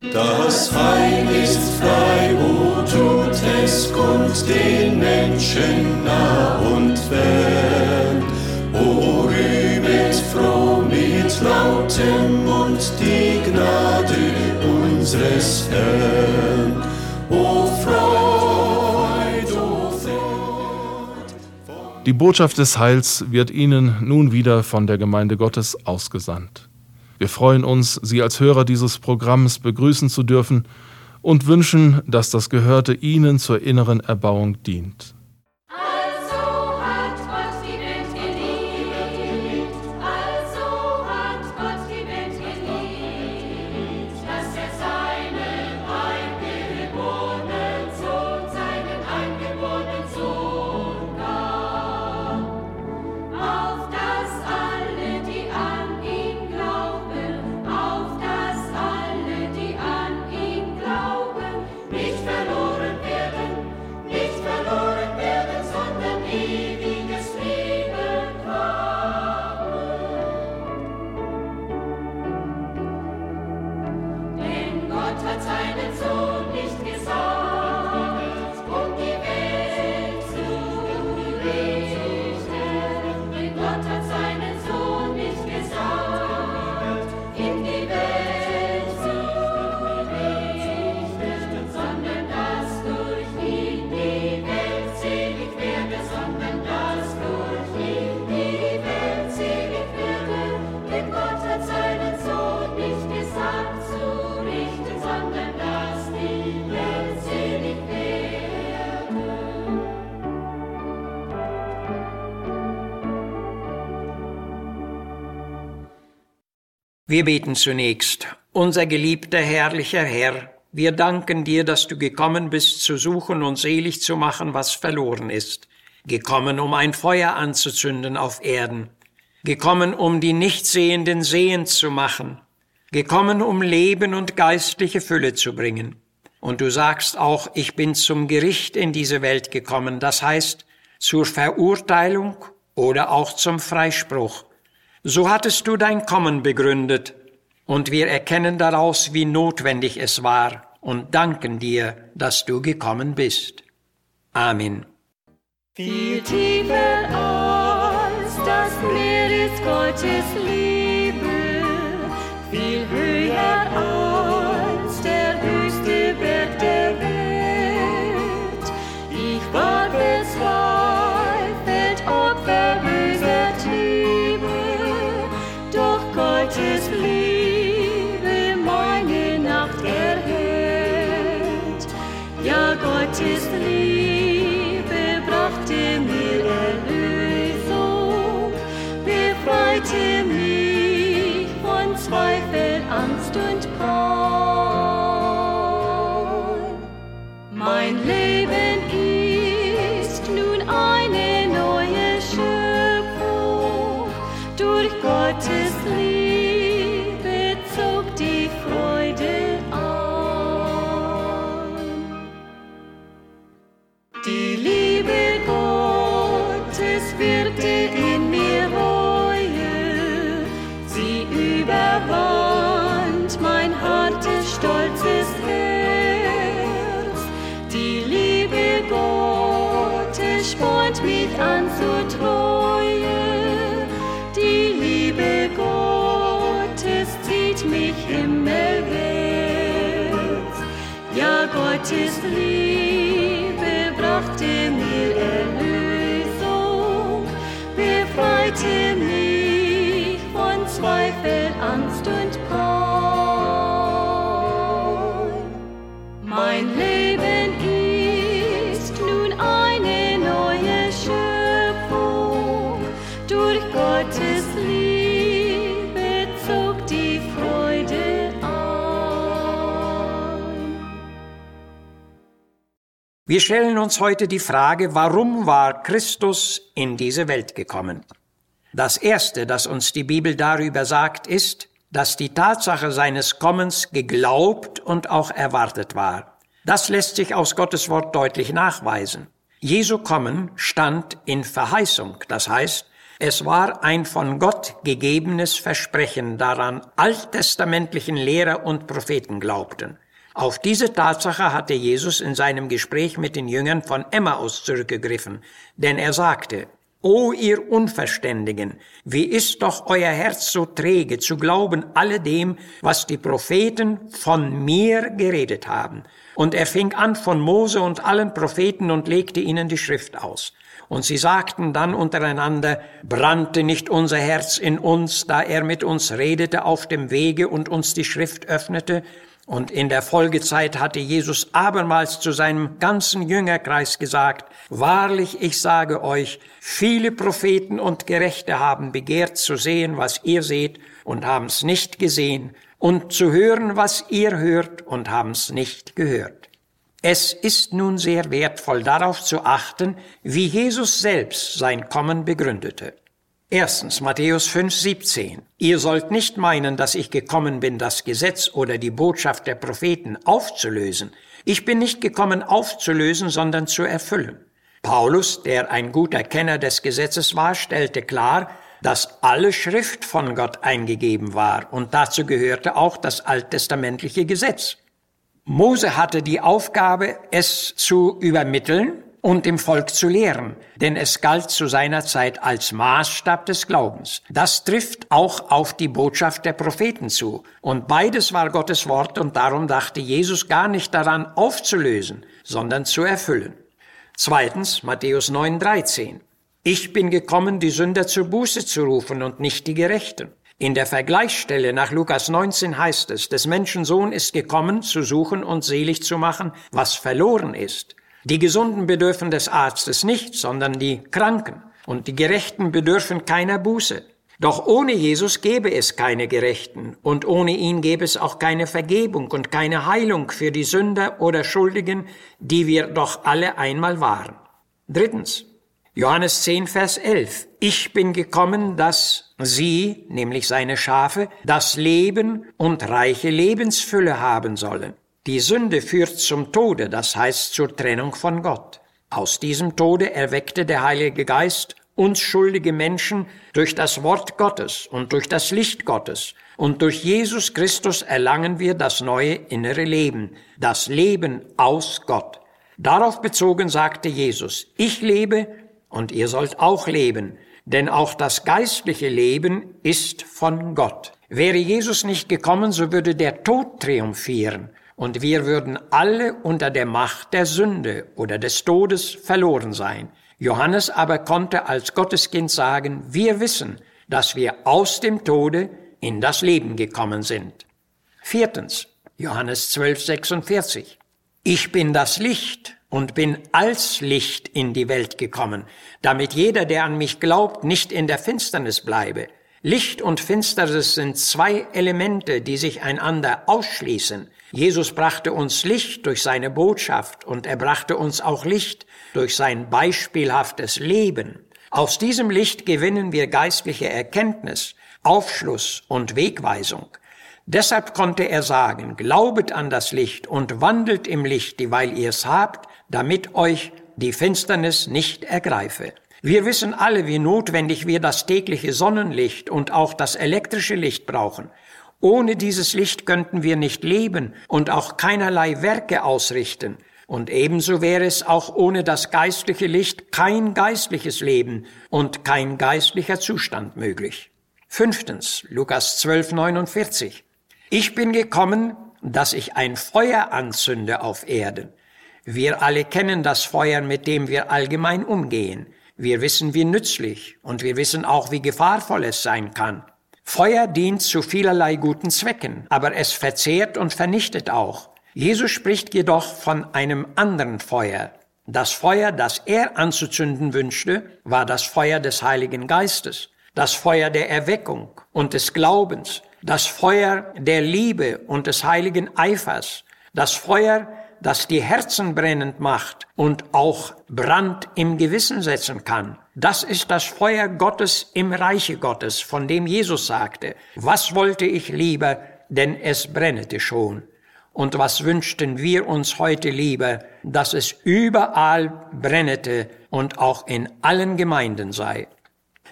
Das Heil ist frei, wo tut es kund den Menschen nah und fern. O rühmet froh mit lautem Mund die Gnade unseres Herrn. O Freud, o Freud. Die Botschaft des Heils wird Ihnen nun wieder von der Gemeinde Gottes ausgesandt. Wir freuen uns, Sie als Hörer dieses Programms begrüßen zu dürfen und wünschen, dass das Gehörte Ihnen zur inneren Erbauung dient. built Wir beten zunächst. Unser geliebter, herrlicher Herr, wir danken dir, dass du gekommen bist, zu suchen und selig zu machen, was verloren ist. Gekommen, um ein Feuer anzuzünden auf Erden. Gekommen, um die Nichtsehenden sehend zu machen. Gekommen, um Leben und geistliche Fülle zu bringen. Und du sagst auch, ich bin zum Gericht in diese Welt gekommen, das heißt zur Verurteilung oder auch zum Freispruch. So hattest du dein Kommen begründet, und wir erkennen daraus, wie notwendig es war, und danken dir, dass du gekommen bist. Amen. Viel tiefer als das Meer ist Gottes Liebe, viel höher Gottes Liebe brachte mir Erlösung, befreite mich Wir stellen uns heute die Frage, warum war Christus in diese Welt gekommen? Das Erste, das uns die Bibel darüber sagt, ist, dass die Tatsache seines Kommens geglaubt und auch erwartet war. Das lässt sich aus Gottes Wort deutlich nachweisen. Jesu Kommen stand in Verheißung, das heißt, Es war ein von Gott gegebenes Versprechen, daran alttestamentlichen Lehrer und Propheten glaubten. Auf diese Tatsache hatte Jesus in seinem Gespräch mit den Jüngern von Emmaus zurückgegriffen, denn er sagte, O ihr Unverständigen, wie ist doch euer Herz so träge zu glauben alledem, was die Propheten von mir geredet haben. Und er fing an von Mose und allen Propheten und legte ihnen die Schrift aus. Und sie sagten dann untereinander, brannte nicht unser Herz in uns, da er mit uns redete auf dem Wege und uns die Schrift öffnete? Und in der Folgezeit hatte Jesus abermals zu seinem ganzen Jüngerkreis gesagt, Wahrlich, ich sage euch, viele Propheten und Gerechte haben begehrt zu sehen, was ihr seht, und haben's nicht gesehen, und zu hören, was ihr hört, und haben's nicht gehört. Es ist nun sehr wertvoll darauf zu achten, wie Jesus selbst sein Kommen begründete. Erstens Matthäus 5, 17. Ihr sollt nicht meinen, dass ich gekommen bin, das Gesetz oder die Botschaft der Propheten aufzulösen. Ich bin nicht gekommen aufzulösen, sondern zu erfüllen. Paulus, der ein guter Kenner des Gesetzes war, stellte klar, dass alle Schrift von Gott eingegeben war, und dazu gehörte auch das alttestamentliche Gesetz. Mose hatte die Aufgabe, es zu übermitteln und dem Volk zu lehren, denn es galt zu seiner Zeit als Maßstab des Glaubens. Das trifft auch auf die Botschaft der Propheten zu. Und beides war Gottes Wort und darum dachte Jesus gar nicht daran aufzulösen, sondern zu erfüllen. Zweitens Matthäus 9:13. Ich bin gekommen, die Sünder zur Buße zu rufen und nicht die Gerechten. In der Vergleichsstelle nach Lukas 19 heißt es, des Menschen Sohn ist gekommen, zu suchen und selig zu machen, was verloren ist. Die Gesunden bedürfen des Arztes nicht, sondern die Kranken. Und die Gerechten bedürfen keiner Buße. Doch ohne Jesus gäbe es keine Gerechten und ohne ihn gäbe es auch keine Vergebung und keine Heilung für die Sünder oder Schuldigen, die wir doch alle einmal waren. Drittens. Johannes 10, Vers 11. Ich bin gekommen, dass sie, nämlich seine Schafe, das Leben und reiche Lebensfülle haben sollen. Die Sünde führt zum Tode, das heißt zur Trennung von Gott. Aus diesem Tode erweckte der Heilige Geist uns schuldige Menschen durch das Wort Gottes und durch das Licht Gottes. Und durch Jesus Christus erlangen wir das neue innere Leben, das Leben aus Gott. Darauf bezogen sagte Jesus, ich lebe und ihr sollt auch leben denn auch das geistliche Leben ist von Gott. Wäre Jesus nicht gekommen, so würde der Tod triumphieren und wir würden alle unter der Macht der Sünde oder des Todes verloren sein. Johannes aber konnte als Gotteskind sagen, wir wissen, dass wir aus dem Tode in das Leben gekommen sind. Viertens, Johannes 12, 46. Ich bin das Licht und bin als Licht in die Welt gekommen, damit jeder, der an mich glaubt, nicht in der Finsternis bleibe. Licht und Finsternis sind zwei Elemente, die sich einander ausschließen. Jesus brachte uns Licht durch seine Botschaft und er brachte uns auch Licht durch sein beispielhaftes Leben. Aus diesem Licht gewinnen wir geistliche Erkenntnis, Aufschluss und Wegweisung. Deshalb konnte er sagen, glaubet an das Licht und wandelt im Licht, dieweil ihr es habt, damit euch die Finsternis nicht ergreife. Wir wissen alle, wie notwendig wir das tägliche Sonnenlicht und auch das elektrische Licht brauchen. Ohne dieses Licht könnten wir nicht leben und auch keinerlei Werke ausrichten. Und ebenso wäre es auch ohne das geistliche Licht kein geistliches Leben und kein geistlicher Zustand möglich. Fünftens, Lukas 12, 49. Ich bin gekommen, dass ich ein Feuer anzünde auf Erden. Wir alle kennen das Feuer, mit dem wir allgemein umgehen. Wir wissen, wie nützlich und wir wissen auch, wie gefahrvoll es sein kann. Feuer dient zu vielerlei guten Zwecken, aber es verzehrt und vernichtet auch. Jesus spricht jedoch von einem anderen Feuer. Das Feuer, das er anzuzünden wünschte, war das Feuer des Heiligen Geistes, das Feuer der Erweckung und des Glaubens, das Feuer der Liebe und des heiligen Eifers, das Feuer das die Herzen brennend macht und auch Brand im Gewissen setzen kann. Das ist das Feuer Gottes im Reiche Gottes, von dem Jesus sagte, was wollte ich lieber, denn es brennete schon. Und was wünschten wir uns heute lieber, dass es überall brennete und auch in allen Gemeinden sei.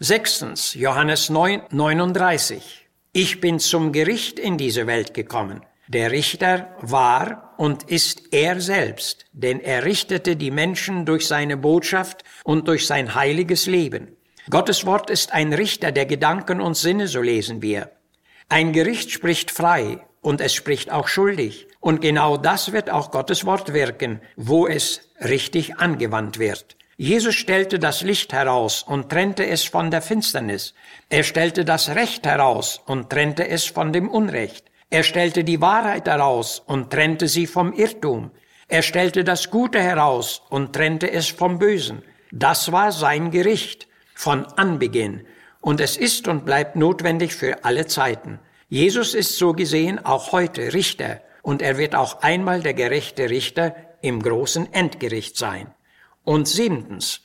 Sechstens, Johannes 9, 39. Ich bin zum Gericht in diese Welt gekommen. Der Richter war und ist er selbst, denn er richtete die Menschen durch seine Botschaft und durch sein heiliges Leben. Gottes Wort ist ein Richter der Gedanken und Sinne, so lesen wir. Ein Gericht spricht frei und es spricht auch schuldig. Und genau das wird auch Gottes Wort wirken, wo es richtig angewandt wird. Jesus stellte das Licht heraus und trennte es von der Finsternis. Er stellte das Recht heraus und trennte es von dem Unrecht. Er stellte die Wahrheit heraus und trennte sie vom Irrtum. Er stellte das Gute heraus und trennte es vom Bösen. Das war sein Gericht von Anbeginn. Und es ist und bleibt notwendig für alle Zeiten. Jesus ist so gesehen auch heute Richter und er wird auch einmal der gerechte Richter im großen Endgericht sein. Und siebentens,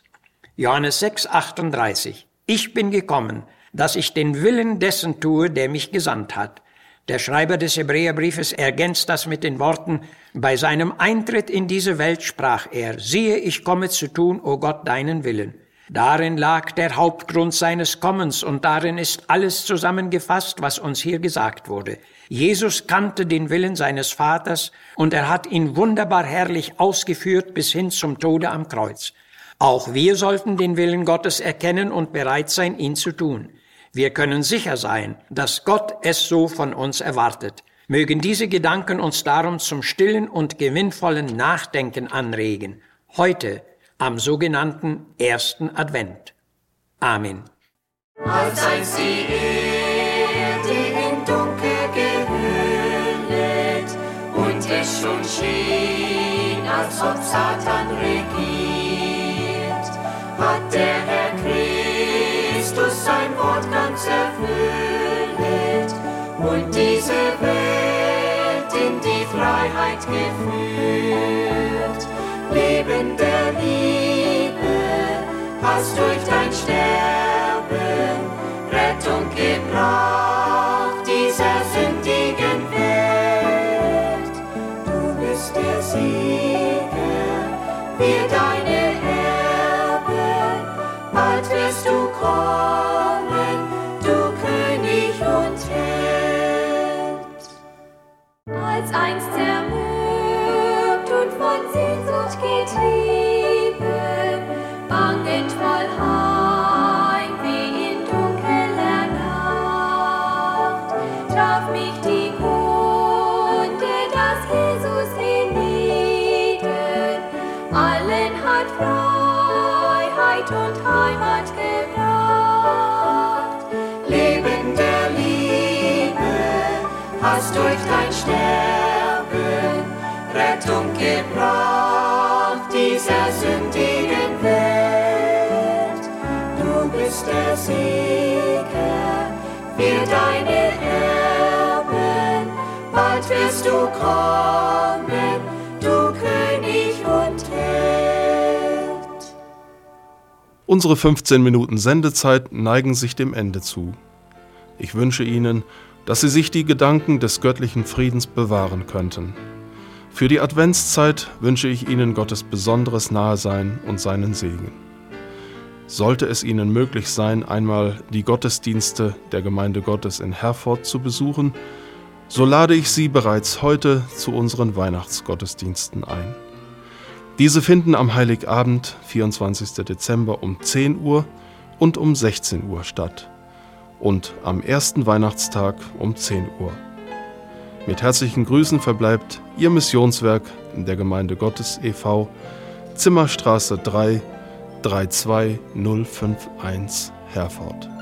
Johannes 6, 38. Ich bin gekommen, dass ich den Willen dessen tue, der mich gesandt hat. Der Schreiber des Hebräerbriefes ergänzt das mit den Worten, bei seinem Eintritt in diese Welt sprach er, siehe, ich komme zu tun, o Gott, deinen Willen. Darin lag der Hauptgrund seines Kommens und darin ist alles zusammengefasst, was uns hier gesagt wurde. Jesus kannte den Willen seines Vaters und er hat ihn wunderbar herrlich ausgeführt bis hin zum Tode am Kreuz. Auch wir sollten den Willen Gottes erkennen und bereit sein, ihn zu tun. Wir können sicher sein, dass Gott es so von uns erwartet. Mögen diese Gedanken uns darum zum stillen und gewinnvollen Nachdenken anregen. Heute am sogenannten ersten Advent. Amen. Als einst die Erde in Dunkel gehüllet und es schon schien, als ob Satan regiert, hat der Erfüllet und diese Welt in die Freiheit geführt. Leben der Liebe hast durch dein Sterben Rettung gebracht dieser sündigen Welt. Du bist der Sieger, wir deine Freiheit und Heimat gebracht. Leben der Liebe hast durch dein Sterben Rettung gebracht dieser sündigen Welt. Du bist der Sieger, wir deine Erben, bald wirst du kommen, Unsere 15 Minuten Sendezeit neigen sich dem Ende zu. Ich wünsche Ihnen, dass Sie sich die Gedanken des göttlichen Friedens bewahren könnten. Für die Adventszeit wünsche ich Ihnen Gottes besonderes Nahesein und seinen Segen. Sollte es Ihnen möglich sein, einmal die Gottesdienste der Gemeinde Gottes in Herford zu besuchen, so lade ich Sie bereits heute zu unseren Weihnachtsgottesdiensten ein. Diese finden am Heiligabend, 24. Dezember um 10 Uhr und um 16 Uhr statt und am ersten Weihnachtstag um 10 Uhr. Mit herzlichen Grüßen verbleibt Ihr Missionswerk der Gemeinde Gottes e.V. Zimmerstraße 3 32051 Herford.